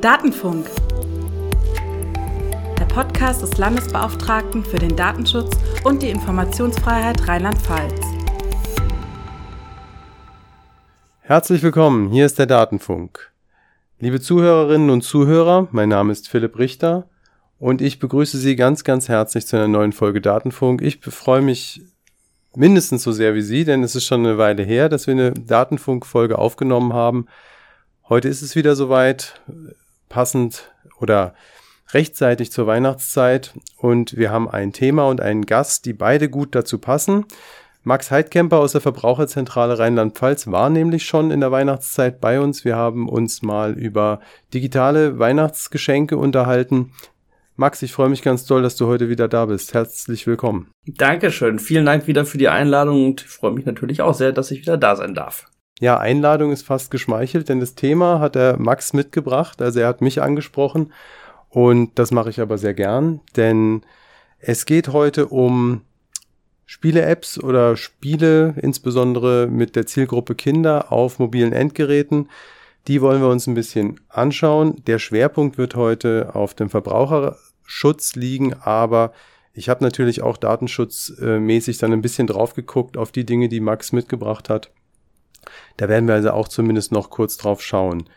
Datenfunk. Der Podcast des Landesbeauftragten für den Datenschutz und die Informationsfreiheit Rheinland-Pfalz. Herzlich willkommen, hier ist der Datenfunk. Liebe Zuhörerinnen und Zuhörer, mein Name ist Philipp Richter und ich begrüße Sie ganz, ganz herzlich zu einer neuen Folge Datenfunk. Ich freue mich mindestens so sehr wie Sie, denn es ist schon eine Weile her, dass wir eine Datenfunk-Folge aufgenommen haben. Heute ist es wieder soweit, passend oder rechtzeitig zur Weihnachtszeit und wir haben ein Thema und einen Gast, die beide gut dazu passen. Max Heidkemper aus der Verbraucherzentrale Rheinland-Pfalz war nämlich schon in der Weihnachtszeit bei uns. Wir haben uns mal über digitale Weihnachtsgeschenke unterhalten. Max, ich freue mich ganz doll, dass du heute wieder da bist. Herzlich willkommen. Dankeschön. Vielen Dank wieder für die Einladung und ich freue mich natürlich auch sehr, dass ich wieder da sein darf. Ja, Einladung ist fast geschmeichelt, denn das Thema hat der Max mitgebracht. Also er hat mich angesprochen und das mache ich aber sehr gern, denn es geht heute um Spiele-Apps oder Spiele, insbesondere mit der Zielgruppe Kinder auf mobilen Endgeräten. Die wollen wir uns ein bisschen anschauen. Der Schwerpunkt wird heute auf dem Verbraucherschutz liegen, aber ich habe natürlich auch datenschutzmäßig dann ein bisschen drauf geguckt auf die Dinge, die Max mitgebracht hat. Da werden wir also auch zumindest noch kurz drauf schauen.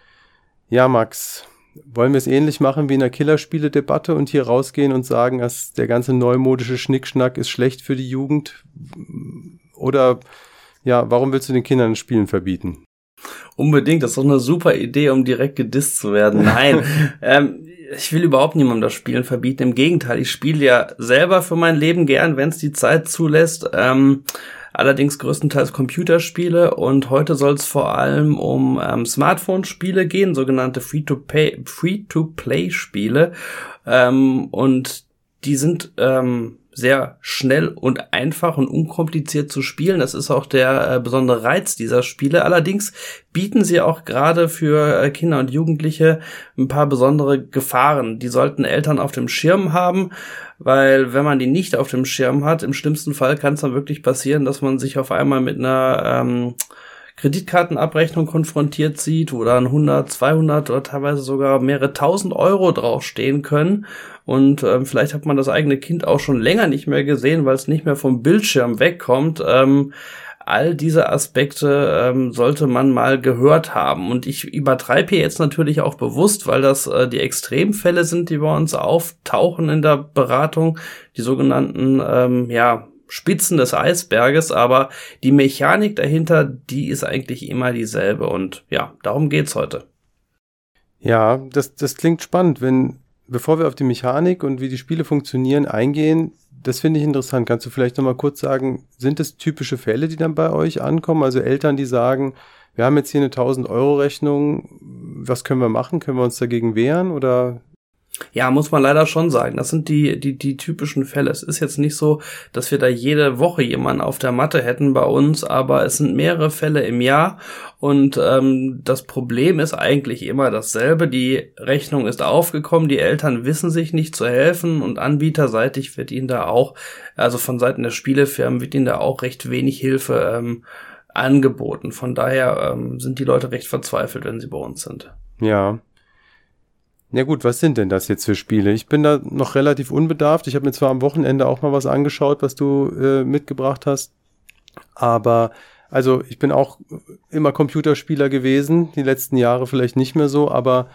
Ja, Max, wollen wir es ähnlich machen wie in der Killerspiele-Debatte und hier rausgehen und sagen, dass der ganze neumodische Schnickschnack ist schlecht für die Jugend? Oder ja, warum willst du den Kindern Spielen verbieten? Unbedingt, das ist doch eine super Idee, um direkt gedisst zu werden. Nein, ähm, ich will überhaupt niemandem das Spielen verbieten. Im Gegenteil, ich spiele ja selber für mein Leben gern, wenn es die Zeit zulässt. Ähm, allerdings größtenteils Computerspiele und heute soll es vor allem um ähm, Smartphone-Spiele gehen, sogenannte Free-to-Play Free-to-Play-Spiele. Ähm, und die sind ähm, sehr schnell und einfach und unkompliziert zu spielen. Das ist auch der äh, besondere Reiz dieser Spiele. Allerdings bieten sie auch gerade für äh, Kinder und Jugendliche ein paar besondere Gefahren. Die sollten Eltern auf dem Schirm haben, weil wenn man die nicht auf dem Schirm hat, im schlimmsten Fall kann es dann wirklich passieren, dass man sich auf einmal mit einer ähm, Kreditkartenabrechnung konfrontiert sieht, wo dann 100, 200 oder teilweise sogar mehrere tausend Euro draufstehen können. Und ähm, vielleicht hat man das eigene Kind auch schon länger nicht mehr gesehen, weil es nicht mehr vom Bildschirm wegkommt. Ähm, all diese Aspekte ähm, sollte man mal gehört haben. Und ich übertreibe hier jetzt natürlich auch bewusst, weil das äh, die Extremfälle sind, die bei uns auftauchen in der Beratung, die sogenannten ähm, ja, Spitzen des Eisberges, aber die Mechanik dahinter, die ist eigentlich immer dieselbe. Und ja, darum geht's heute. Ja, das, das klingt spannend. Wenn, bevor wir auf die Mechanik und wie die Spiele funktionieren eingehen, das finde ich interessant. Kannst du vielleicht nochmal kurz sagen, sind es typische Fälle, die dann bei euch ankommen? Also Eltern, die sagen, wir haben jetzt hier eine 1000 Euro Rechnung, was können wir machen? Können wir uns dagegen wehren oder ja, muss man leider schon sagen. Das sind die, die, die typischen Fälle. Es ist jetzt nicht so, dass wir da jede Woche jemanden auf der Matte hätten bei uns, aber es sind mehrere Fälle im Jahr und ähm, das Problem ist eigentlich immer dasselbe. Die Rechnung ist aufgekommen, die Eltern wissen sich nicht zu helfen und anbieterseitig wird ihnen da auch, also von Seiten der Spielefirmen wird ihnen da auch recht wenig Hilfe ähm, angeboten. Von daher ähm, sind die Leute recht verzweifelt, wenn sie bei uns sind. Ja, ja gut, was sind denn das jetzt für Spiele? Ich bin da noch relativ unbedarft. Ich habe mir zwar am Wochenende auch mal was angeschaut, was du äh, mitgebracht hast, aber also ich bin auch immer Computerspieler gewesen, die letzten Jahre vielleicht nicht mehr so, aber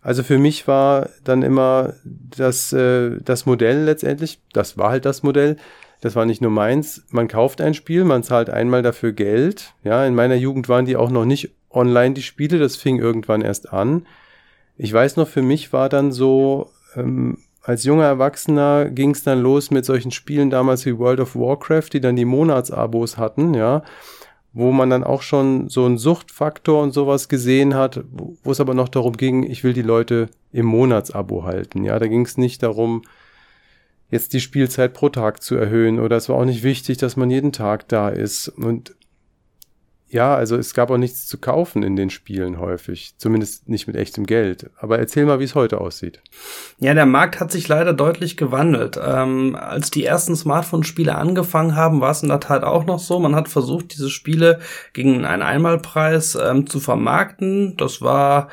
also für mich war dann immer das, äh, das Modell letztendlich, das war halt das Modell, das war nicht nur meins, man kauft ein Spiel, man zahlt einmal dafür Geld. Ja, in meiner Jugend waren die auch noch nicht online, die Spiele, das fing irgendwann erst an. Ich weiß noch, für mich war dann so, ähm, als junger Erwachsener ging es dann los mit solchen Spielen damals wie World of Warcraft, die dann die Monatsabos hatten, ja, wo man dann auch schon so einen Suchtfaktor und sowas gesehen hat, wo es aber noch darum ging, ich will die Leute im Monatsabo halten, ja, da ging es nicht darum, jetzt die Spielzeit pro Tag zu erhöhen oder es war auch nicht wichtig, dass man jeden Tag da ist. Und ja, also es gab auch nichts zu kaufen in den Spielen häufig, zumindest nicht mit echtem Geld. Aber erzähl mal, wie es heute aussieht. Ja, der Markt hat sich leider deutlich gewandelt. Ähm, als die ersten Smartphone-Spiele angefangen haben, war es in der Tat auch noch so. Man hat versucht, diese Spiele gegen einen Einmalpreis ähm, zu vermarkten. Das war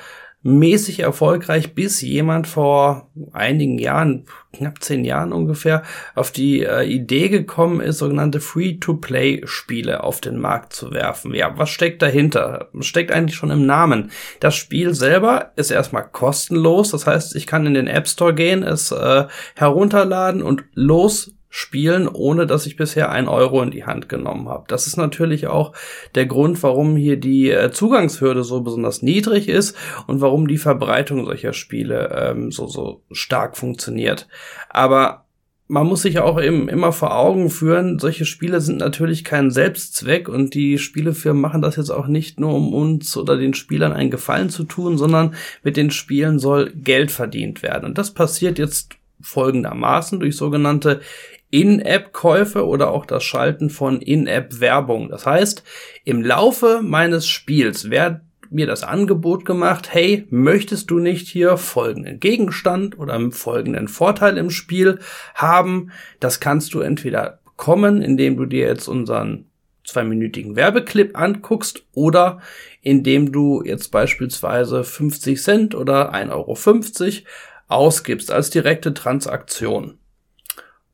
mäßig erfolgreich, bis jemand vor einigen Jahren, knapp zehn Jahren ungefähr, auf die äh, Idee gekommen ist, sogenannte Free-to-Play-Spiele auf den Markt zu werfen. Ja, was steckt dahinter? Steckt eigentlich schon im Namen. Das Spiel selber ist erstmal kostenlos, das heißt, ich kann in den App Store gehen, es äh, herunterladen und los spielen, ohne dass ich bisher ein Euro in die Hand genommen habe. Das ist natürlich auch der Grund, warum hier die äh, Zugangshürde so besonders niedrig ist und warum die Verbreitung solcher Spiele ähm, so, so stark funktioniert. Aber man muss sich auch eben immer vor Augen führen, solche Spiele sind natürlich kein Selbstzweck und die Spielefirmen machen das jetzt auch nicht nur, um uns oder den Spielern einen Gefallen zu tun, sondern mit den Spielen soll Geld verdient werden. Und das passiert jetzt folgendermaßen durch sogenannte in-App-Käufe oder auch das Schalten von In-App-Werbung. Das heißt, im Laufe meines Spiels wird mir das Angebot gemacht, hey, möchtest du nicht hier folgenden Gegenstand oder folgenden Vorteil im Spiel haben? Das kannst du entweder bekommen, indem du dir jetzt unseren zweiminütigen Werbeclip anguckst oder indem du jetzt beispielsweise 50 Cent oder 1,50 Euro ausgibst als direkte Transaktion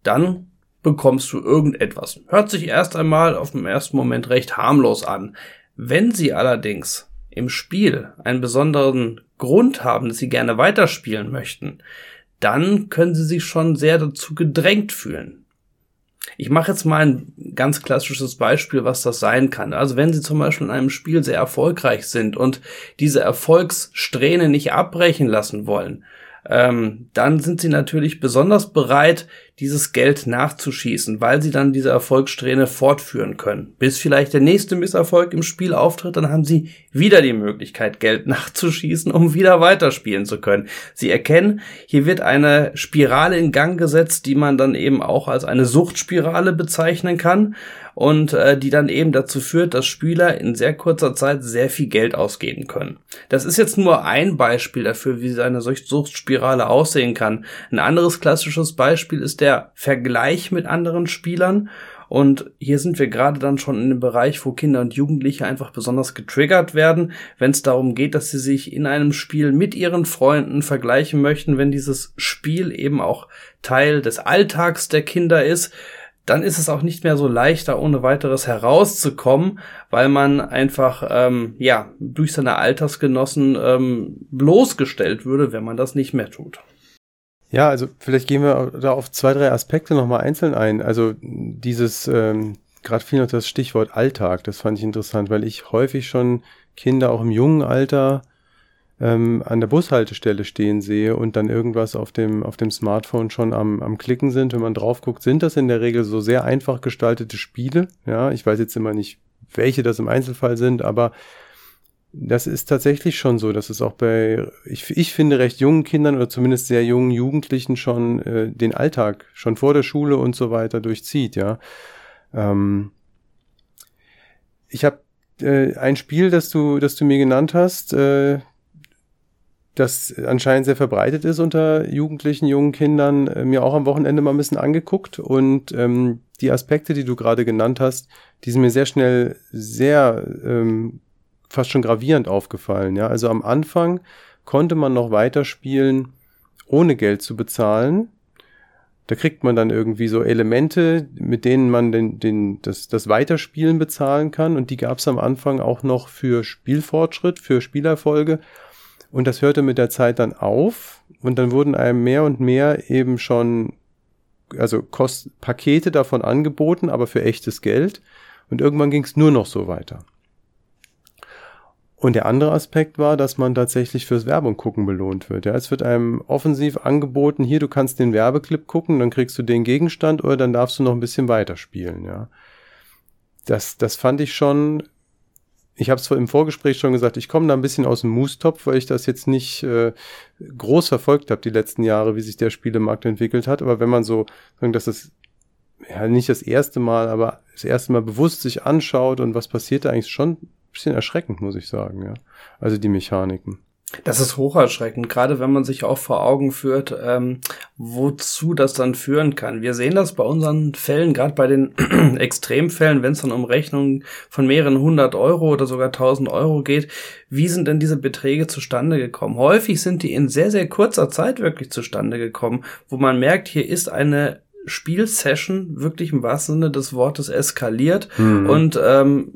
dann bekommst du irgendetwas. Hört sich erst einmal auf dem ersten Moment recht harmlos an. Wenn sie allerdings im Spiel einen besonderen Grund haben, dass sie gerne weiterspielen möchten, dann können sie sich schon sehr dazu gedrängt fühlen. Ich mache jetzt mal ein ganz klassisches Beispiel, was das sein kann. Also wenn Sie zum Beispiel in einem Spiel sehr erfolgreich sind und diese Erfolgssträhne nicht abbrechen lassen wollen, ähm, dann sind sie natürlich besonders bereit, dieses Geld nachzuschießen, weil sie dann diese Erfolgssträhne fortführen können. Bis vielleicht der nächste Misserfolg im Spiel auftritt, dann haben sie wieder die Möglichkeit, Geld nachzuschießen, um wieder weiterspielen zu können. Sie erkennen, hier wird eine Spirale in Gang gesetzt, die man dann eben auch als eine Suchtspirale bezeichnen kann und äh, die dann eben dazu führt, dass Spieler in sehr kurzer Zeit sehr viel Geld ausgeben können. Das ist jetzt nur ein Beispiel dafür, wie eine solche Suchtspirale aussehen kann. Ein anderes klassisches Beispiel ist der Vergleich mit anderen Spielern. Und hier sind wir gerade dann schon in dem Bereich, wo Kinder und Jugendliche einfach besonders getriggert werden, wenn es darum geht, dass sie sich in einem Spiel mit ihren Freunden vergleichen möchten, wenn dieses Spiel eben auch Teil des Alltags der Kinder ist dann ist es auch nicht mehr so leicht, da ohne weiteres herauszukommen, weil man einfach ähm, ja durch seine Altersgenossen ähm, bloßgestellt würde, wenn man das nicht mehr tut. Ja, also vielleicht gehen wir da auf zwei, drei Aspekte nochmal einzeln ein. Also dieses, ähm, gerade viel noch das Stichwort Alltag, das fand ich interessant, weil ich häufig schon Kinder auch im jungen Alter ähm, an der Bushaltestelle stehen sehe und dann irgendwas auf dem, auf dem Smartphone schon am, am Klicken sind, wenn man drauf guckt, sind das in der Regel so sehr einfach gestaltete Spiele. Ja, ich weiß jetzt immer nicht, welche das im Einzelfall sind, aber das ist tatsächlich schon so, dass es auch bei, ich, ich finde, recht jungen Kindern oder zumindest sehr jungen Jugendlichen schon äh, den Alltag schon vor der Schule und so weiter durchzieht, ja. Ähm, ich habe äh, ein Spiel, das du, das du mir genannt hast, äh, das anscheinend sehr verbreitet ist unter Jugendlichen, jungen Kindern, äh, mir auch am Wochenende mal ein bisschen angeguckt und ähm, die Aspekte, die du gerade genannt hast, die sind mir sehr schnell sehr ähm, fast schon gravierend aufgefallen. Ja, also am Anfang konnte man noch weiterspielen, ohne Geld zu bezahlen. Da kriegt man dann irgendwie so Elemente, mit denen man den, den, das, das Weiterspielen bezahlen kann. Und die gab es am Anfang auch noch für Spielfortschritt, für Spielerfolge. Und das hörte mit der Zeit dann auf und dann wurden einem mehr und mehr eben schon, also Kost Pakete davon angeboten, aber für echtes Geld. Und irgendwann ging es nur noch so weiter. Und der andere Aspekt war, dass man tatsächlich fürs Werbung gucken belohnt wird. Ja, es wird einem offensiv angeboten, hier, du kannst den Werbeclip gucken, dann kriegst du den Gegenstand oder dann darfst du noch ein bisschen weiterspielen, ja. Das, das fand ich schon ich habe es im Vorgespräch schon gesagt, ich komme da ein bisschen aus dem Moostopf, weil ich das jetzt nicht äh, groß verfolgt habe die letzten Jahre, wie sich der Spielemarkt entwickelt hat. Aber wenn man so, dass es ja nicht das erste Mal, aber das erste Mal bewusst sich anschaut und was passiert da eigentlich schon ein bisschen erschreckend, muss ich sagen, ja. Also die Mechaniken. Das ist hocherschreckend, gerade wenn man sich auch vor Augen führt, ähm, wozu das dann führen kann. Wir sehen das bei unseren Fällen, gerade bei den Extremfällen, wenn es dann um Rechnungen von mehreren hundert Euro oder sogar tausend Euro geht. Wie sind denn diese Beträge zustande gekommen? Häufig sind die in sehr, sehr kurzer Zeit wirklich zustande gekommen, wo man merkt, hier ist eine Spielsession wirklich im wahrsten Sinne des Wortes eskaliert mhm. und ähm,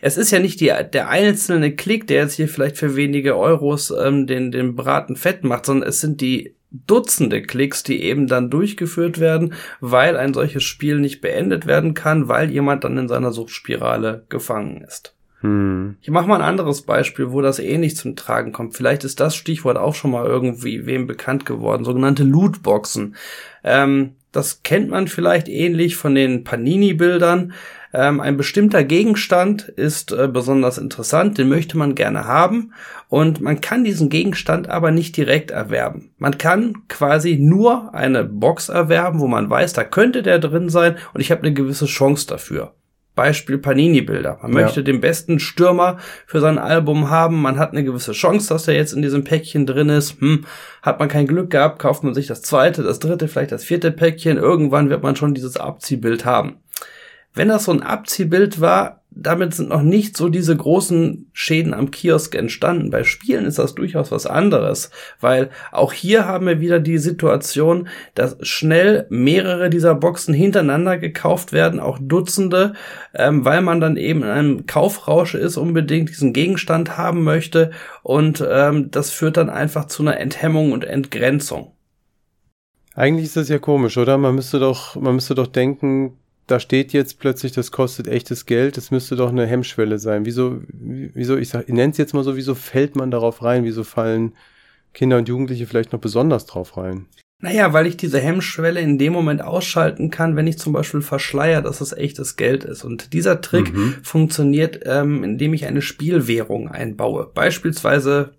es ist ja nicht die, der einzelne Klick, der jetzt hier vielleicht für wenige Euros ähm, den, den Braten fett macht, sondern es sind die Dutzende Klicks, die eben dann durchgeführt werden, weil ein solches Spiel nicht beendet werden kann, weil jemand dann in seiner Suchtspirale gefangen ist. Hm. Ich mache mal ein anderes Beispiel, wo das ähnlich zum Tragen kommt. Vielleicht ist das Stichwort auch schon mal irgendwie wem bekannt geworden. Sogenannte Lootboxen. Ähm, das kennt man vielleicht ähnlich von den Panini-Bildern. Ähm, ein bestimmter Gegenstand ist äh, besonders interessant, den möchte man gerne haben und man kann diesen Gegenstand aber nicht direkt erwerben. Man kann quasi nur eine Box erwerben, wo man weiß, da könnte der drin sein und ich habe eine gewisse Chance dafür. Beispiel Panini-Bilder. Man ja. möchte den besten Stürmer für sein Album haben. Man hat eine gewisse Chance, dass er jetzt in diesem Päckchen drin ist. Hm, hat man kein Glück gehabt, kauft man sich das zweite, das dritte, vielleicht das vierte Päckchen. Irgendwann wird man schon dieses Abziehbild haben. Wenn das so ein Abziehbild war, damit sind noch nicht so diese großen Schäden am Kiosk entstanden. Bei Spielen ist das durchaus was anderes, weil auch hier haben wir wieder die Situation, dass schnell mehrere dieser Boxen hintereinander gekauft werden, auch Dutzende, ähm, weil man dann eben in einem Kaufrausch ist, unbedingt diesen Gegenstand haben möchte und ähm, das führt dann einfach zu einer Enthemmung und Entgrenzung. Eigentlich ist das ja komisch, oder? Man müsste doch, man müsste doch denken, da steht jetzt plötzlich, das kostet echtes Geld, das müsste doch eine Hemmschwelle sein. Wieso, wieso, ich sag, ich nenne es jetzt mal so, wieso fällt man darauf rein? Wieso fallen Kinder und Jugendliche vielleicht noch besonders drauf rein? Naja, weil ich diese Hemmschwelle in dem Moment ausschalten kann, wenn ich zum Beispiel verschleier, dass es echtes Geld ist. Und dieser Trick mhm. funktioniert, ähm, indem ich eine Spielwährung einbaue. Beispielsweise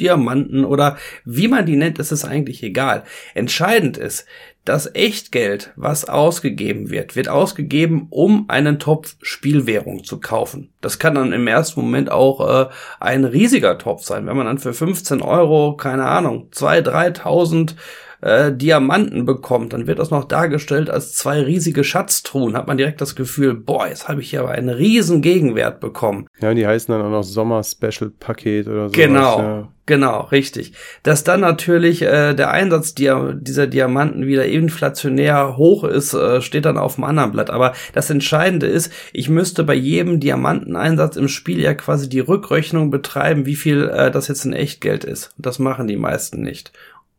Diamanten oder wie man die nennt, ist es eigentlich egal. Entscheidend ist, das Echtgeld, was ausgegeben wird, wird ausgegeben, um einen Topf Spielwährung zu kaufen. Das kann dann im ersten Moment auch äh, ein riesiger Topf sein. Wenn man dann für 15 Euro, keine Ahnung, 2.000, 3.000 äh, Diamanten bekommt, dann wird das noch dargestellt als zwei riesige Schatztruhen. Hat man direkt das Gefühl, boah, jetzt habe ich hier aber einen riesen Gegenwert bekommen. Ja, die heißen dann auch noch Sommer-Special-Paket oder so. Genau. Ja. Genau, richtig. Dass dann natürlich äh, der Einsatz dieser, dieser Diamanten wieder inflationär hoch ist, äh, steht dann auf dem anderen Blatt. Aber das Entscheidende ist, ich müsste bei jedem Diamanteneinsatz im Spiel ja quasi die Rückrechnung betreiben, wie viel äh, das jetzt in Echtgeld ist. Das machen die meisten nicht.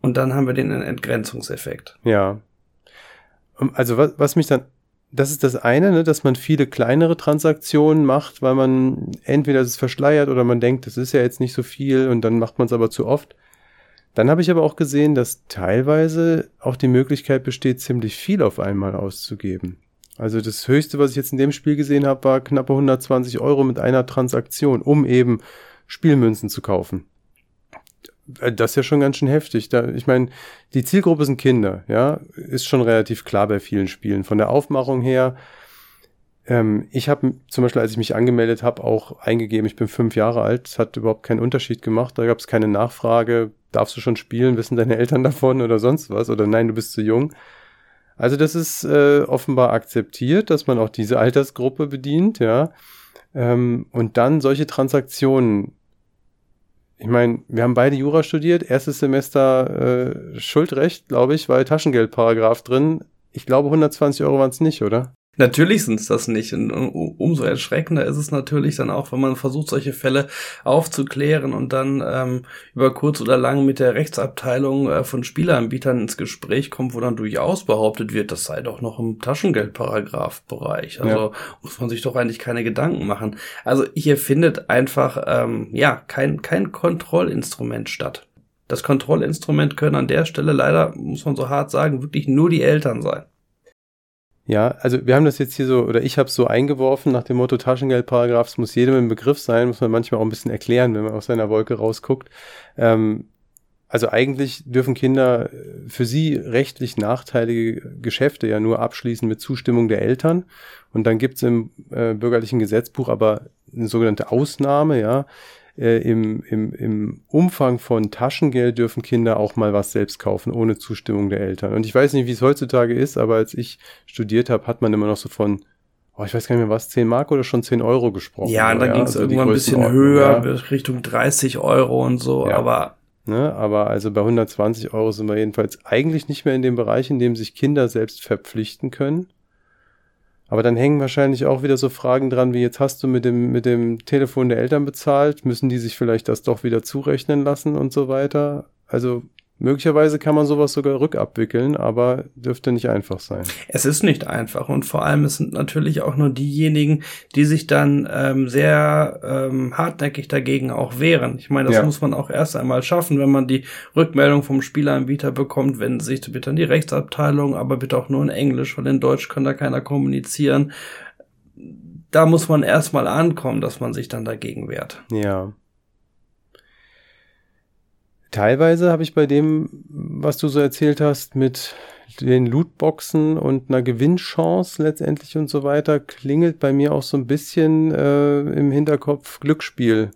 Und dann haben wir den Entgrenzungseffekt. Ja. Also was, was mich dann, das ist das eine, ne, dass man viele kleinere Transaktionen macht, weil man entweder es verschleiert oder man denkt, das ist ja jetzt nicht so viel und dann macht man es aber zu oft. Dann habe ich aber auch gesehen, dass teilweise auch die Möglichkeit besteht, ziemlich viel auf einmal auszugeben. Also das Höchste, was ich jetzt in dem Spiel gesehen habe, war knappe 120 Euro mit einer Transaktion, um eben Spielmünzen zu kaufen. Äh, das ist ja schon ganz schön heftig. Da, ich meine, die Zielgruppe sind Kinder, ja, ist schon relativ klar bei vielen Spielen. Von der Aufmachung her, ähm, ich habe zum Beispiel, als ich mich angemeldet habe, auch eingegeben, ich bin fünf Jahre alt, es hat überhaupt keinen Unterschied gemacht. Da gab es keine Nachfrage, darfst du schon spielen, wissen deine Eltern davon oder sonst was? Oder nein, du bist zu jung. Also das ist äh, offenbar akzeptiert, dass man auch diese Altersgruppe bedient, ja. Ähm, und dann solche Transaktionen ich meine, wir haben beide Jura studiert, erstes Semester äh, Schuldrecht, glaube ich, war Taschengeldparagraph drin. Ich glaube, 120 Euro waren es nicht, oder? Natürlich sind es das nicht. Und umso erschreckender ist es natürlich dann auch, wenn man versucht, solche Fälle aufzuklären und dann ähm, über kurz oder lang mit der Rechtsabteilung äh, von Spieleanbietern ins Gespräch kommt, wo dann durchaus behauptet wird, das sei doch noch im Taschengeldparagraph-Bereich. Also ja. muss man sich doch eigentlich keine Gedanken machen. Also hier findet einfach ähm, ja kein, kein Kontrollinstrument statt. Das Kontrollinstrument können an der Stelle leider, muss man so hart sagen, wirklich nur die Eltern sein. Ja, also wir haben das jetzt hier so, oder ich habe es so eingeworfen nach dem Motto Taschengeldparagraph, es muss jedem im Begriff sein, muss man manchmal auch ein bisschen erklären, wenn man aus seiner Wolke rausguckt. Ähm, also eigentlich dürfen Kinder für sie rechtlich nachteilige Geschäfte ja nur abschließen mit Zustimmung der Eltern. Und dann gibt's im äh, bürgerlichen Gesetzbuch aber eine sogenannte Ausnahme, ja. Äh, im, im, im Umfang von Taschengeld dürfen Kinder auch mal was selbst kaufen, ohne Zustimmung der Eltern. Und ich weiß nicht, wie es heutzutage ist, aber als ich studiert habe, hat man immer noch so von oh, ich weiß gar nicht mehr was, 10 Mark oder schon 10 Euro gesprochen. Ja, und dann ja, ging es also irgendwann ein bisschen höher, ja. Richtung 30 Euro und so, ja. aber. Ne, aber also bei 120 Euro sind wir jedenfalls eigentlich nicht mehr in dem Bereich, in dem sich Kinder selbst verpflichten können. Aber dann hängen wahrscheinlich auch wieder so Fragen dran, wie jetzt hast du mit dem, mit dem Telefon der Eltern bezahlt, müssen die sich vielleicht das doch wieder zurechnen lassen und so weiter. Also Möglicherweise kann man sowas sogar rückabwickeln, aber dürfte nicht einfach sein. Es ist nicht einfach und vor allem es sind natürlich auch nur diejenigen, die sich dann ähm, sehr ähm, hartnäckig dagegen auch wehren. Ich meine, das ja. muss man auch erst einmal schaffen, wenn man die Rückmeldung vom Spieleranbieter bekommt, wenn sich bitte an die Rechtsabteilung, aber bitte auch nur in Englisch, weil in Deutsch kann da keiner kommunizieren. Da muss man erstmal ankommen, dass man sich dann dagegen wehrt. Ja. Teilweise habe ich bei dem, was du so erzählt hast, mit den Lootboxen und einer Gewinnchance letztendlich und so weiter, klingelt bei mir auch so ein bisschen äh, im Hinterkopf Glücksspiel.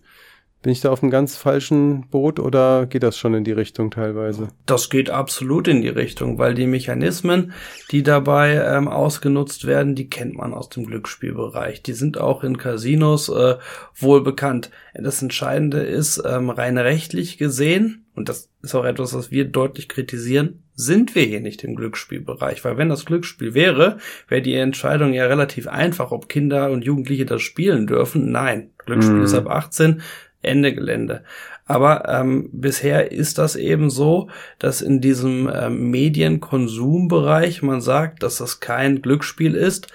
Bin ich da auf einem ganz falschen Boot oder geht das schon in die Richtung teilweise? Das geht absolut in die Richtung, weil die Mechanismen, die dabei ähm, ausgenutzt werden, die kennt man aus dem Glücksspielbereich. Die sind auch in Casinos äh, wohl bekannt. Das Entscheidende ist, ähm, rein rechtlich gesehen, und das ist auch etwas, was wir deutlich kritisieren, sind wir hier nicht im Glücksspielbereich. Weil wenn das Glücksspiel wäre, wäre die Entscheidung ja relativ einfach, ob Kinder und Jugendliche das spielen dürfen. Nein, Glücksspiel mm. ist ab 18. Ende Gelände. Aber ähm, bisher ist das eben so, dass in diesem ähm, Medienkonsumbereich man sagt, dass das kein Glücksspiel ist,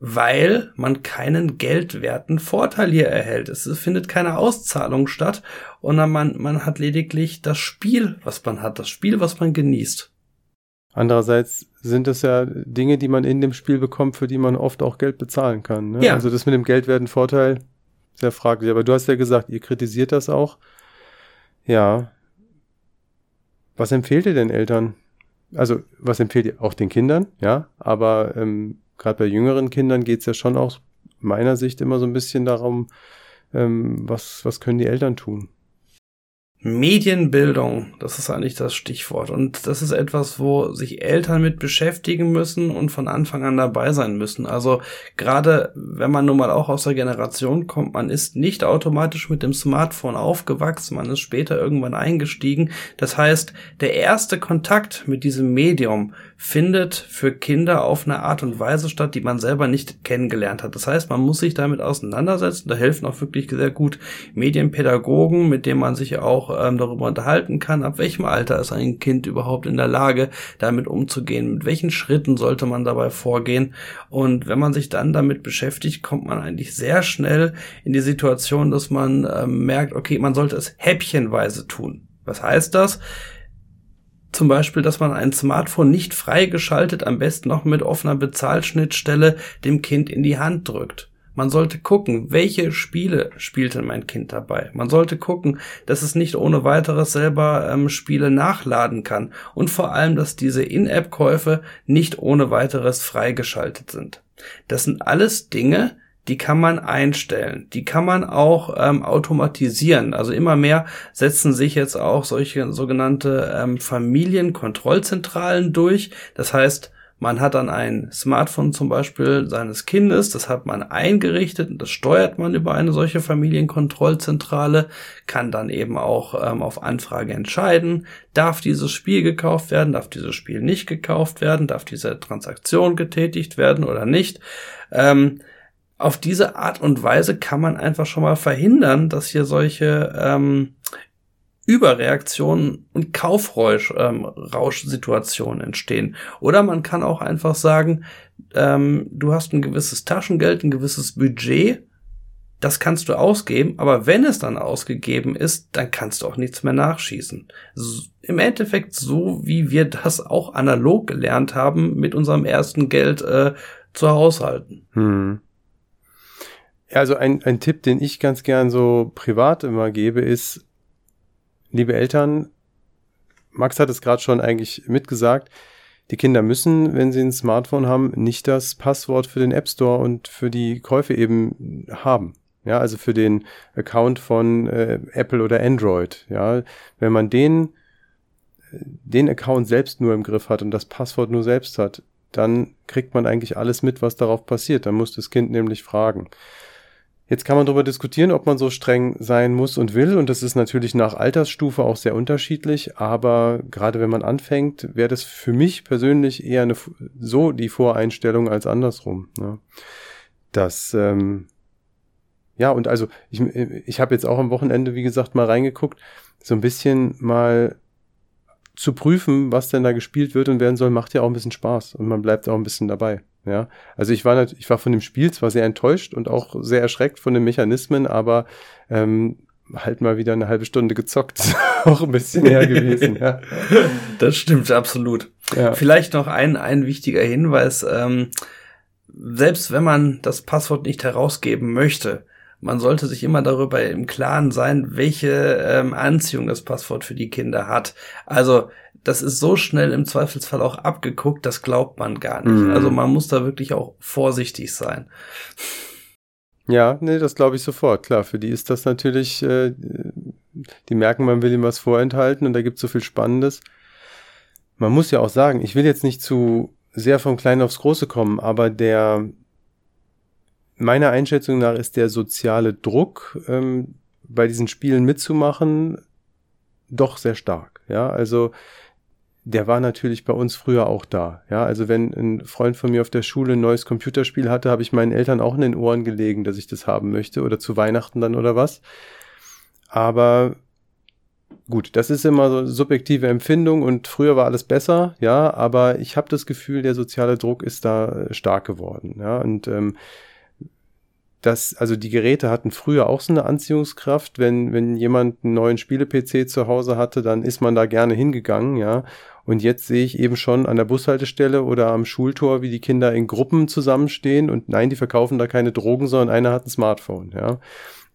weil man keinen geldwerten Vorteil hier erhält. Es findet keine Auszahlung statt und man, man hat lediglich das Spiel, was man hat, das Spiel, was man genießt. Andererseits sind es ja Dinge, die man in dem Spiel bekommt, für die man oft auch Geld bezahlen kann. Ne? Ja. Also das mit dem geldwerten Vorteil sehr fraglich. Aber du hast ja gesagt, ihr kritisiert das auch. Ja. Was empfehlt ihr den Eltern? Also, was empfehlt ihr auch den Kindern? Ja, aber ähm, gerade bei jüngeren Kindern geht es ja schon auch meiner Sicht immer so ein bisschen darum, ähm, was, was können die Eltern tun? Medienbildung, das ist eigentlich das Stichwort. Und das ist etwas, wo sich Eltern mit beschäftigen müssen und von Anfang an dabei sein müssen. Also gerade wenn man nun mal auch aus der Generation kommt, man ist nicht automatisch mit dem Smartphone aufgewachsen, man ist später irgendwann eingestiegen. Das heißt, der erste Kontakt mit diesem Medium findet für Kinder auf eine Art und Weise statt, die man selber nicht kennengelernt hat. Das heißt, man muss sich damit auseinandersetzen. Da helfen auch wirklich sehr gut Medienpädagogen, mit denen man sich auch ähm, darüber unterhalten kann, ab welchem Alter ist ein Kind überhaupt in der Lage, damit umzugehen, mit welchen Schritten sollte man dabei vorgehen. Und wenn man sich dann damit beschäftigt, kommt man eigentlich sehr schnell in die Situation, dass man ähm, merkt, okay, man sollte es häppchenweise tun. Was heißt das? Zum Beispiel, dass man ein Smartphone nicht freigeschaltet, am besten noch mit offener Bezahlschnittstelle dem Kind in die Hand drückt. Man sollte gucken, welche Spiele spielt denn mein Kind dabei. Man sollte gucken, dass es nicht ohne weiteres selber ähm, Spiele nachladen kann und vor allem, dass diese In-App-Käufe nicht ohne weiteres freigeschaltet sind. Das sind alles Dinge, die kann man einstellen. Die kann man auch ähm, automatisieren. Also immer mehr setzen sich jetzt auch solche sogenannte ähm, Familienkontrollzentralen durch. Das heißt, man hat dann ein Smartphone zum Beispiel seines Kindes, das hat man eingerichtet und das steuert man über eine solche Familienkontrollzentrale, kann dann eben auch ähm, auf Anfrage entscheiden, darf dieses Spiel gekauft werden, darf dieses Spiel nicht gekauft werden, darf diese Transaktion getätigt werden oder nicht. Ähm, auf diese Art und Weise kann man einfach schon mal verhindern, dass hier solche ähm, Überreaktionen und Kaufrausch-Situationen ähm, entstehen. Oder man kann auch einfach sagen, ähm, du hast ein gewisses Taschengeld, ein gewisses Budget, das kannst du ausgeben, aber wenn es dann ausgegeben ist, dann kannst du auch nichts mehr nachschießen. So, Im Endeffekt so, wie wir das auch analog gelernt haben, mit unserem ersten Geld äh, zu haushalten. Hm. Also ein, ein Tipp, den ich ganz gern so privat immer gebe, ist, liebe Eltern, Max hat es gerade schon eigentlich mitgesagt, die Kinder müssen, wenn sie ein Smartphone haben, nicht das Passwort für den App Store und für die Käufe eben haben. Ja, also für den Account von äh, Apple oder Android. Ja, wenn man den, den Account selbst nur im Griff hat und das Passwort nur selbst hat, dann kriegt man eigentlich alles mit, was darauf passiert. Dann muss das Kind nämlich fragen. Jetzt kann man darüber diskutieren, ob man so streng sein muss und will. Und das ist natürlich nach Altersstufe auch sehr unterschiedlich. Aber gerade wenn man anfängt, wäre das für mich persönlich eher eine, so die Voreinstellung als andersrum. Ne? Das, ähm, ja, und also ich, ich habe jetzt auch am Wochenende, wie gesagt, mal reingeguckt, so ein bisschen mal zu prüfen, was denn da gespielt wird und werden soll, macht ja auch ein bisschen Spaß und man bleibt auch ein bisschen dabei. Ja, also ich war, ich war von dem Spiel zwar sehr enttäuscht und auch sehr erschreckt von den Mechanismen, aber ähm, halt mal wieder eine halbe Stunde gezockt, auch ein bisschen her gewesen. ja. Das stimmt absolut. Ja. Vielleicht noch ein ein wichtiger Hinweis: ähm, Selbst wenn man das Passwort nicht herausgeben möchte, man sollte sich immer darüber im Klaren sein, welche ähm, Anziehung das Passwort für die Kinder hat. Also das ist so schnell im Zweifelsfall auch abgeguckt, das glaubt man gar nicht. Mhm. Also man muss da wirklich auch vorsichtig sein. Ja, nee, das glaube ich sofort. Klar, für die ist das natürlich, äh, die merken, man will ihm was vorenthalten und da gibt es so viel Spannendes. Man muss ja auch sagen, ich will jetzt nicht zu sehr vom Kleinen aufs Große kommen, aber der, meiner Einschätzung nach ist der soziale Druck, ähm, bei diesen Spielen mitzumachen, doch sehr stark. Ja, also der war natürlich bei uns früher auch da. Ja, also wenn ein Freund von mir auf der Schule ein neues Computerspiel hatte, habe ich meinen Eltern auch in den Ohren gelegen, dass ich das haben möchte oder zu Weihnachten dann oder was. Aber gut, das ist immer so subjektive Empfindung und früher war alles besser, ja, aber ich habe das Gefühl, der soziale Druck ist da stark geworden, ja, und ähm, dass, also die Geräte hatten früher auch so eine Anziehungskraft. Wenn, wenn jemand einen neuen Spiele-PC zu Hause hatte, dann ist man da gerne hingegangen, ja. Und jetzt sehe ich eben schon an der Bushaltestelle oder am Schultor, wie die Kinder in Gruppen zusammenstehen und nein, die verkaufen da keine Drogen, sondern einer hat ein Smartphone, ja.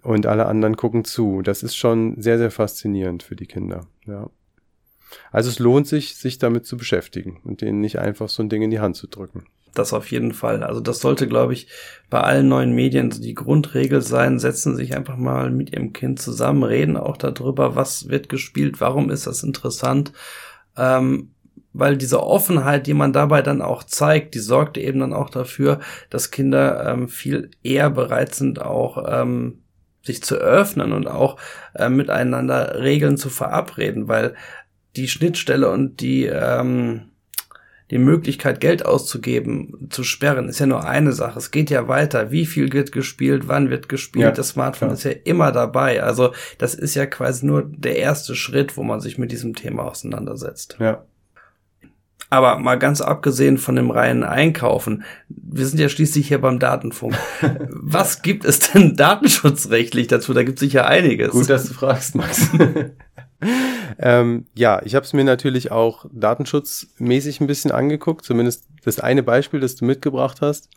Und alle anderen gucken zu. Das ist schon sehr, sehr faszinierend für die Kinder, ja. Also es lohnt sich, sich damit zu beschäftigen und denen nicht einfach so ein Ding in die Hand zu drücken. Das auf jeden Fall. Also das sollte, glaube ich, bei allen neuen Medien die Grundregel sein. Setzen sich einfach mal mit ihrem Kind zusammen, reden auch darüber, was wird gespielt, warum ist das interessant. Ähm, weil diese Offenheit, die man dabei dann auch zeigt, die sorgt eben dann auch dafür, dass Kinder ähm, viel eher bereit sind, auch ähm, sich zu öffnen und auch äh, miteinander Regeln zu verabreden, weil die Schnittstelle und die ähm, die Möglichkeit, Geld auszugeben, zu sperren, ist ja nur eine Sache. Es geht ja weiter. Wie viel wird gespielt? Wann wird gespielt? Ja, das Smartphone klar. ist ja immer dabei. Also das ist ja quasi nur der erste Schritt, wo man sich mit diesem Thema auseinandersetzt. Ja. Aber mal ganz abgesehen von dem reinen Einkaufen, wir sind ja schließlich hier beim Datenfunk. Was gibt es denn datenschutzrechtlich dazu? Da gibt es sicher einiges. Gut, dass du fragst, Max. ähm, ja, ich habe es mir natürlich auch datenschutzmäßig ein bisschen angeguckt, zumindest das eine Beispiel, das du mitgebracht hast.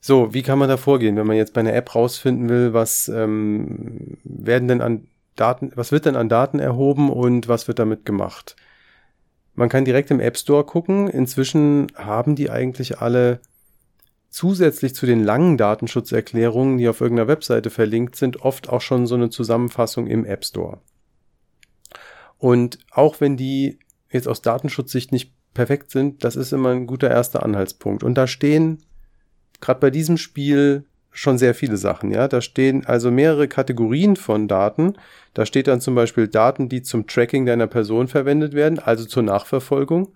So, wie kann man da vorgehen, wenn man jetzt bei einer App rausfinden will, was ähm, werden denn an Daten, was wird denn an Daten erhoben und was wird damit gemacht? Man kann direkt im App Store gucken. Inzwischen haben die eigentlich alle zusätzlich zu den langen Datenschutzerklärungen, die auf irgendeiner Webseite verlinkt sind, oft auch schon so eine Zusammenfassung im App Store. Und auch wenn die jetzt aus Datenschutzsicht nicht perfekt sind, das ist immer ein guter erster Anhaltspunkt. Und da stehen gerade bei diesem Spiel schon sehr viele Sachen, ja. Da stehen also mehrere Kategorien von Daten. Da steht dann zum Beispiel Daten, die zum Tracking deiner Person verwendet werden, also zur Nachverfolgung.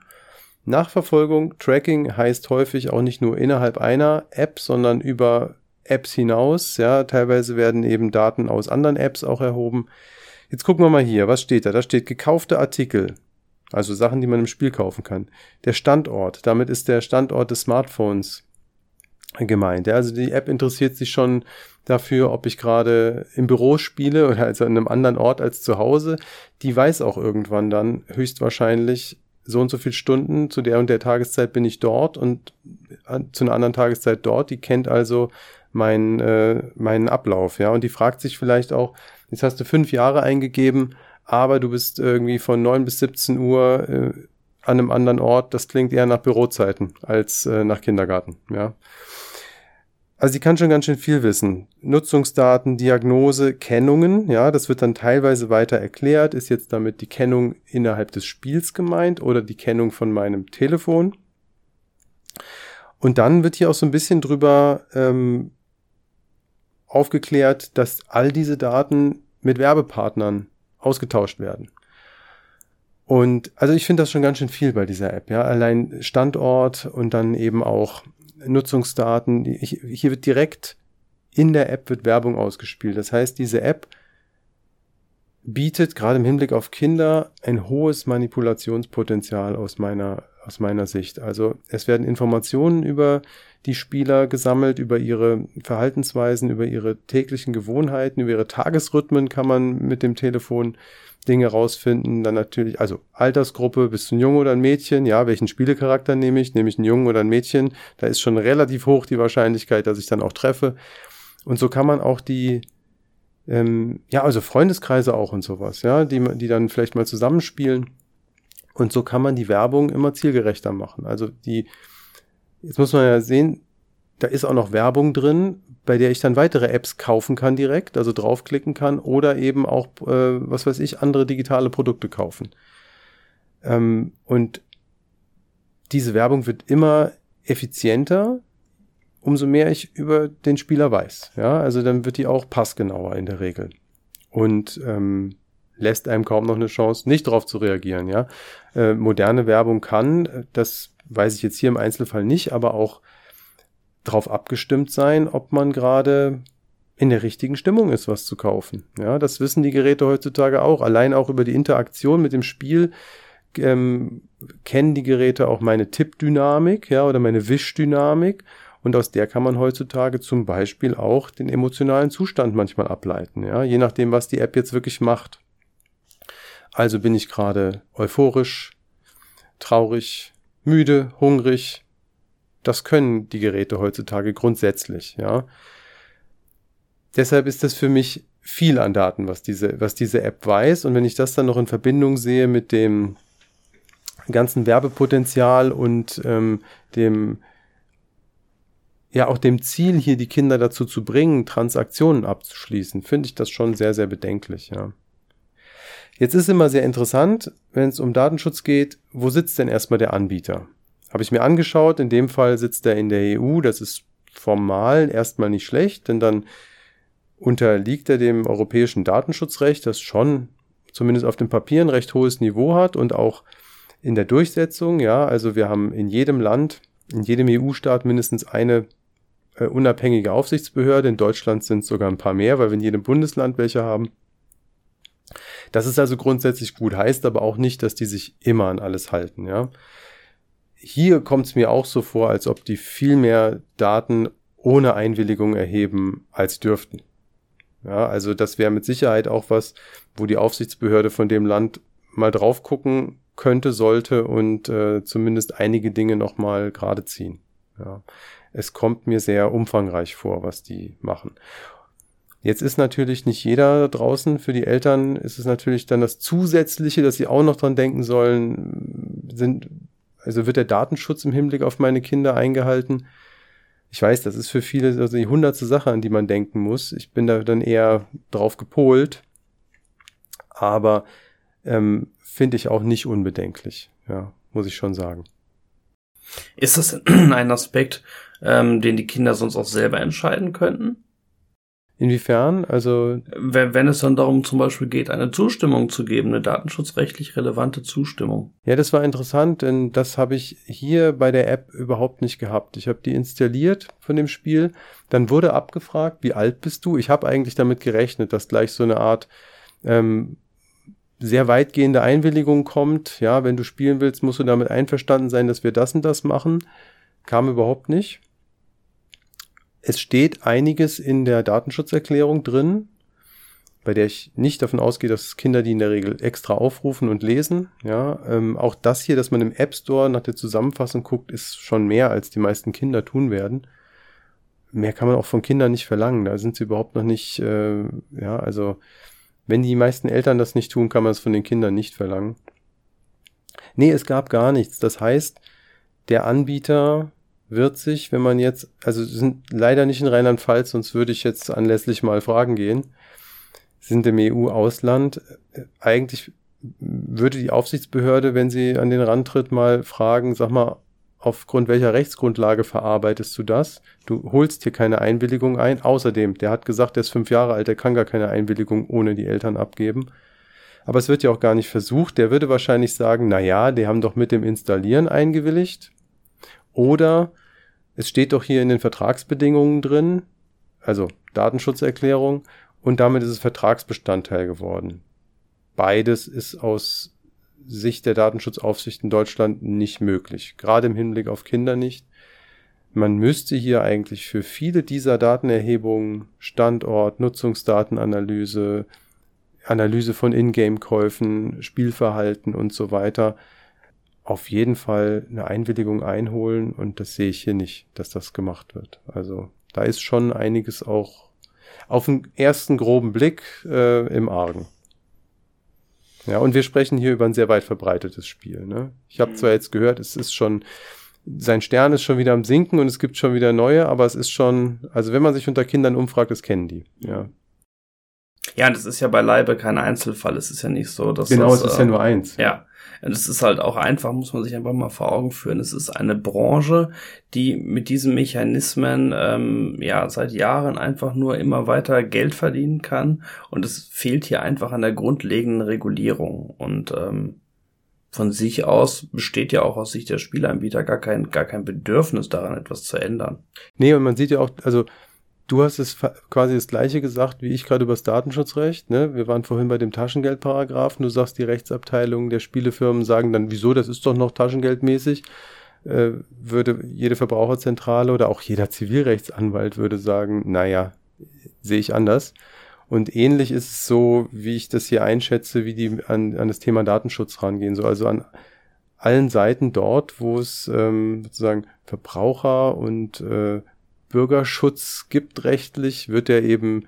Nachverfolgung, Tracking heißt häufig auch nicht nur innerhalb einer App, sondern über Apps hinaus. Ja, teilweise werden eben Daten aus anderen Apps auch erhoben. Jetzt gucken wir mal hier, was steht da? Da steht gekaufte Artikel, also Sachen, die man im Spiel kaufen kann. Der Standort, damit ist der Standort des Smartphones gemeint. Also die App interessiert sich schon dafür, ob ich gerade im Büro spiele oder also an einem anderen Ort als zu Hause. Die weiß auch irgendwann dann höchstwahrscheinlich so und so viele Stunden zu der und der Tageszeit bin ich dort und zu einer anderen Tageszeit dort. Die kennt also meinen äh, meinen Ablauf, ja, und die fragt sich vielleicht auch, Jetzt hast du fünf Jahre eingegeben, aber du bist irgendwie von neun bis 17 Uhr äh, an einem anderen Ort. Das klingt eher nach Bürozeiten als äh, nach Kindergarten, ja. Also sie kann schon ganz schön viel wissen. Nutzungsdaten, Diagnose, Kennungen, ja, das wird dann teilweise weiter erklärt. Ist jetzt damit die Kennung innerhalb des Spiels gemeint oder die Kennung von meinem Telefon? Und dann wird hier auch so ein bisschen drüber ähm, aufgeklärt, dass all diese Daten mit Werbepartnern ausgetauscht werden. Und also ich finde das schon ganz schön viel bei dieser App, ja. Allein Standort und dann eben auch Nutzungsdaten. Hier wird direkt in der App wird Werbung ausgespielt. Das heißt, diese App bietet gerade im Hinblick auf Kinder ein hohes Manipulationspotenzial aus meiner, aus meiner Sicht. Also es werden Informationen über die Spieler gesammelt, über ihre Verhaltensweisen, über ihre täglichen Gewohnheiten, über ihre Tagesrhythmen kann man mit dem Telefon Dinge rausfinden. Dann natürlich, also Altersgruppe, bist du ein Junge oder ein Mädchen? Ja, welchen Spielecharakter nehme ich? Nehme ich einen Jungen oder ein Mädchen? Da ist schon relativ hoch die Wahrscheinlichkeit, dass ich dann auch treffe. Und so kann man auch die, ähm, ja, also Freundeskreise auch und sowas, ja, die, die dann vielleicht mal zusammenspielen. Und so kann man die Werbung immer zielgerechter machen. Also die, jetzt muss man ja sehen, da ist auch noch Werbung drin, bei der ich dann weitere Apps kaufen kann direkt, also draufklicken kann oder eben auch, äh, was weiß ich, andere digitale Produkte kaufen. Ähm, und diese Werbung wird immer effizienter, umso mehr ich über den Spieler weiß. Ja, also dann wird die auch passgenauer in der Regel und ähm, lässt einem kaum noch eine Chance, nicht darauf zu reagieren. Ja, äh, moderne Werbung kann, das weiß ich jetzt hier im Einzelfall nicht, aber auch drauf abgestimmt sein, ob man gerade in der richtigen Stimmung ist, was zu kaufen. Ja, das wissen die Geräte heutzutage auch. Allein auch über die Interaktion mit dem Spiel ähm, kennen die Geräte auch meine Tippdynamik, ja, oder meine Wischdynamik. Und aus der kann man heutzutage zum Beispiel auch den emotionalen Zustand manchmal ableiten, ja, je nachdem, was die App jetzt wirklich macht. Also bin ich gerade euphorisch, traurig, müde, hungrig, das können die Geräte heutzutage grundsätzlich, ja. Deshalb ist das für mich viel an Daten, was diese, was diese App weiß. Und wenn ich das dann noch in Verbindung sehe mit dem ganzen Werbepotenzial und ähm, dem, ja, auch dem Ziel, hier die Kinder dazu zu bringen, Transaktionen abzuschließen, finde ich das schon sehr, sehr bedenklich, ja. Jetzt ist immer sehr interessant, wenn es um Datenschutz geht, wo sitzt denn erstmal der Anbieter? Habe ich mir angeschaut. In dem Fall sitzt er in der EU. Das ist formal erstmal nicht schlecht, denn dann unterliegt er dem europäischen Datenschutzrecht, das schon zumindest auf dem Papier ein recht hohes Niveau hat und auch in der Durchsetzung. Ja, also wir haben in jedem Land, in jedem EU-Staat mindestens eine äh, unabhängige Aufsichtsbehörde. In Deutschland sind es sogar ein paar mehr, weil wir in jedem Bundesland welche haben. Das ist also grundsätzlich gut, heißt aber auch nicht, dass die sich immer an alles halten. Ja, hier kommt es mir auch so vor, als ob die viel mehr Daten ohne Einwilligung erheben als dürften. Ja, also das wäre mit Sicherheit auch was, wo die Aufsichtsbehörde von dem Land mal drauf gucken könnte, sollte und äh, zumindest einige Dinge nochmal gerade ziehen. Ja. Es kommt mir sehr umfangreich vor, was die machen. Jetzt ist natürlich nicht jeder draußen. Für die Eltern ist es natürlich dann das Zusätzliche, dass sie auch noch dran denken sollen, sind, also wird der Datenschutz im Hinblick auf meine Kinder eingehalten? Ich weiß, das ist für viele also die hundertste Sache, an die man denken muss. Ich bin da dann eher drauf gepolt. Aber ähm, finde ich auch nicht unbedenklich. Ja, muss ich schon sagen. Ist das ein Aspekt, ähm, den die Kinder sonst auch selber entscheiden könnten? Inwiefern? Also wenn, wenn es dann darum zum Beispiel geht, eine Zustimmung zu geben, eine datenschutzrechtlich relevante Zustimmung. Ja, das war interessant, denn das habe ich hier bei der App überhaupt nicht gehabt. Ich habe die installiert von dem Spiel, dann wurde abgefragt, wie alt bist du? Ich habe eigentlich damit gerechnet, dass gleich so eine Art ähm, sehr weitgehende Einwilligung kommt. Ja, wenn du spielen willst, musst du damit einverstanden sein, dass wir das und das machen. Kam überhaupt nicht. Es steht einiges in der Datenschutzerklärung drin, bei der ich nicht davon ausgehe, dass Kinder die in der Regel extra aufrufen und lesen. Ja, ähm, auch das hier, dass man im App Store nach der Zusammenfassung guckt, ist schon mehr, als die meisten Kinder tun werden. Mehr kann man auch von Kindern nicht verlangen. Da sind sie überhaupt noch nicht, äh, ja, also wenn die meisten Eltern das nicht tun, kann man es von den Kindern nicht verlangen. Nee, es gab gar nichts. Das heißt, der Anbieter wird sich, wenn man jetzt, also sind leider nicht in Rheinland-Pfalz, sonst würde ich jetzt anlässlich mal fragen gehen, sind im EU-Ausland, eigentlich würde die Aufsichtsbehörde, wenn sie an den Rand tritt, mal fragen, sag mal, aufgrund welcher Rechtsgrundlage verarbeitest du das? Du holst hier keine Einwilligung ein. Außerdem, der hat gesagt, der ist fünf Jahre alt, der kann gar keine Einwilligung ohne die Eltern abgeben. Aber es wird ja auch gar nicht versucht. Der würde wahrscheinlich sagen, na ja, die haben doch mit dem Installieren eingewilligt. Oder es steht doch hier in den Vertragsbedingungen drin, also Datenschutzerklärung, und damit ist es Vertragsbestandteil geworden. Beides ist aus Sicht der Datenschutzaufsicht in Deutschland nicht möglich, gerade im Hinblick auf Kinder nicht. Man müsste hier eigentlich für viele dieser Datenerhebungen, Standort, Nutzungsdatenanalyse, Analyse von Ingame-Käufen, Spielverhalten und so weiter, auf jeden Fall eine Einwilligung einholen und das sehe ich hier nicht, dass das gemacht wird. Also da ist schon einiges auch auf den ersten groben Blick äh, im Argen. Ja, und wir sprechen hier über ein sehr weit verbreitetes Spiel. Ne? Ich habe zwar jetzt gehört, es ist schon, sein Stern ist schon wieder am Sinken und es gibt schon wieder neue, aber es ist schon, also wenn man sich unter Kindern umfragt, das kennen die. Ja. Ja, das ist ja beileibe kein Einzelfall. Es ist ja nicht so, dass genau, das, es ist ja nur eins. Ja, es ist halt auch einfach, muss man sich einfach mal vor Augen führen. Es ist eine Branche, die mit diesen Mechanismen ähm, ja seit Jahren einfach nur immer weiter Geld verdienen kann. Und es fehlt hier einfach an der grundlegenden Regulierung. Und ähm, von sich aus besteht ja auch aus Sicht der Spielanbieter gar kein, gar kein Bedürfnis daran, etwas zu ändern. Nee, und man sieht ja auch, also Du hast es quasi das gleiche gesagt wie ich gerade über das Datenschutzrecht. Ne? Wir waren vorhin bei dem Taschengeldparagraphen. Du sagst, die Rechtsabteilung der Spielefirmen sagen dann, wieso, das ist doch noch taschengeldmäßig. Äh, würde jede Verbraucherzentrale oder auch jeder Zivilrechtsanwalt würde sagen, naja, sehe ich anders. Und ähnlich ist es so, wie ich das hier einschätze, wie die an, an das Thema Datenschutz rangehen. So, also an allen Seiten dort, wo es ähm, sozusagen Verbraucher und äh, Bürgerschutz gibt rechtlich, wird er eben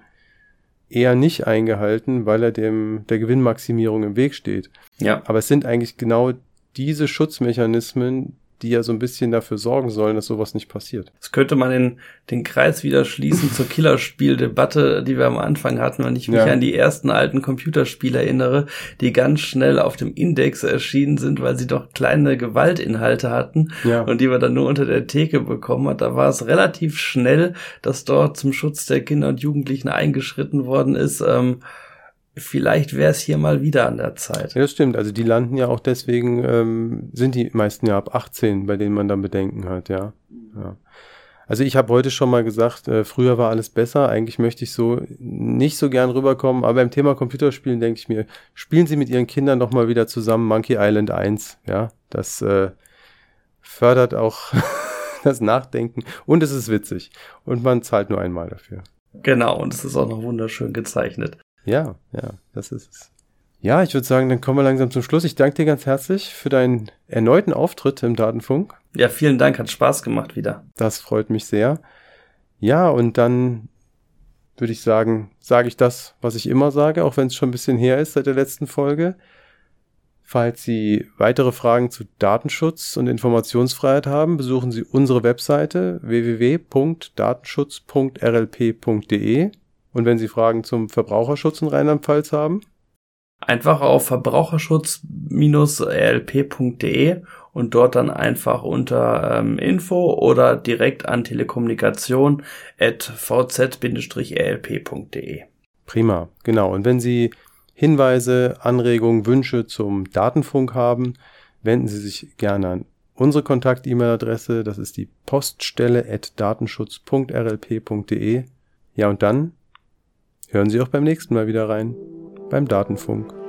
eher nicht eingehalten, weil er dem der Gewinnmaximierung im Weg steht. Ja. Aber es sind eigentlich genau diese Schutzmechanismen, die ja so ein bisschen dafür sorgen sollen, dass sowas nicht passiert. Das könnte man den, den Kreis wieder schließen zur Killerspieldebatte, die wir am Anfang hatten, wenn ich mich ja. an die ersten alten Computerspiele erinnere, die ganz schnell auf dem Index erschienen sind, weil sie doch kleine Gewaltinhalte hatten ja. und die man dann nur unter der Theke bekommen hat. Da war es relativ schnell, dass dort zum Schutz der Kinder und Jugendlichen eingeschritten worden ist. Ähm, vielleicht wäre es hier mal wieder an der Zeit. Ja, das stimmt. Also die landen ja auch deswegen, ähm, sind die meisten ja ab 18, bei denen man dann Bedenken hat, ja. ja. Also ich habe heute schon mal gesagt, äh, früher war alles besser. Eigentlich möchte ich so nicht so gern rüberkommen, aber beim Thema Computerspielen denke ich mir, spielen Sie mit Ihren Kindern doch mal wieder zusammen Monkey Island 1. Ja, das äh, fördert auch das Nachdenken und es ist witzig und man zahlt nur einmal dafür. Genau, und es ist auch noch wunderschön gezeichnet. Ja, ja, das ist es. Ja, ich würde sagen, dann kommen wir langsam zum Schluss. Ich danke dir ganz herzlich für deinen erneuten Auftritt im Datenfunk. Ja, vielen Dank, hat Spaß gemacht wieder. Das freut mich sehr. Ja, und dann würde ich sagen, sage ich das, was ich immer sage, auch wenn es schon ein bisschen her ist seit der letzten Folge. Falls Sie weitere Fragen zu Datenschutz und Informationsfreiheit haben, besuchen Sie unsere Webseite www.datenschutz.rlp.de. Und wenn Sie Fragen zum Verbraucherschutz in Rheinland-Pfalz haben? Einfach auf verbraucherschutz-rlp.de und dort dann einfach unter ähm, Info oder direkt an telekommunikation at vz-rlp.de. Prima, genau. Und wenn Sie Hinweise, Anregungen, Wünsche zum Datenfunk haben, wenden Sie sich gerne an unsere Kontakt-E-Mail-Adresse. Das ist die poststelle at datenschutz.rlp.de. Ja, und dann Hören Sie auch beim nächsten Mal wieder rein beim Datenfunk.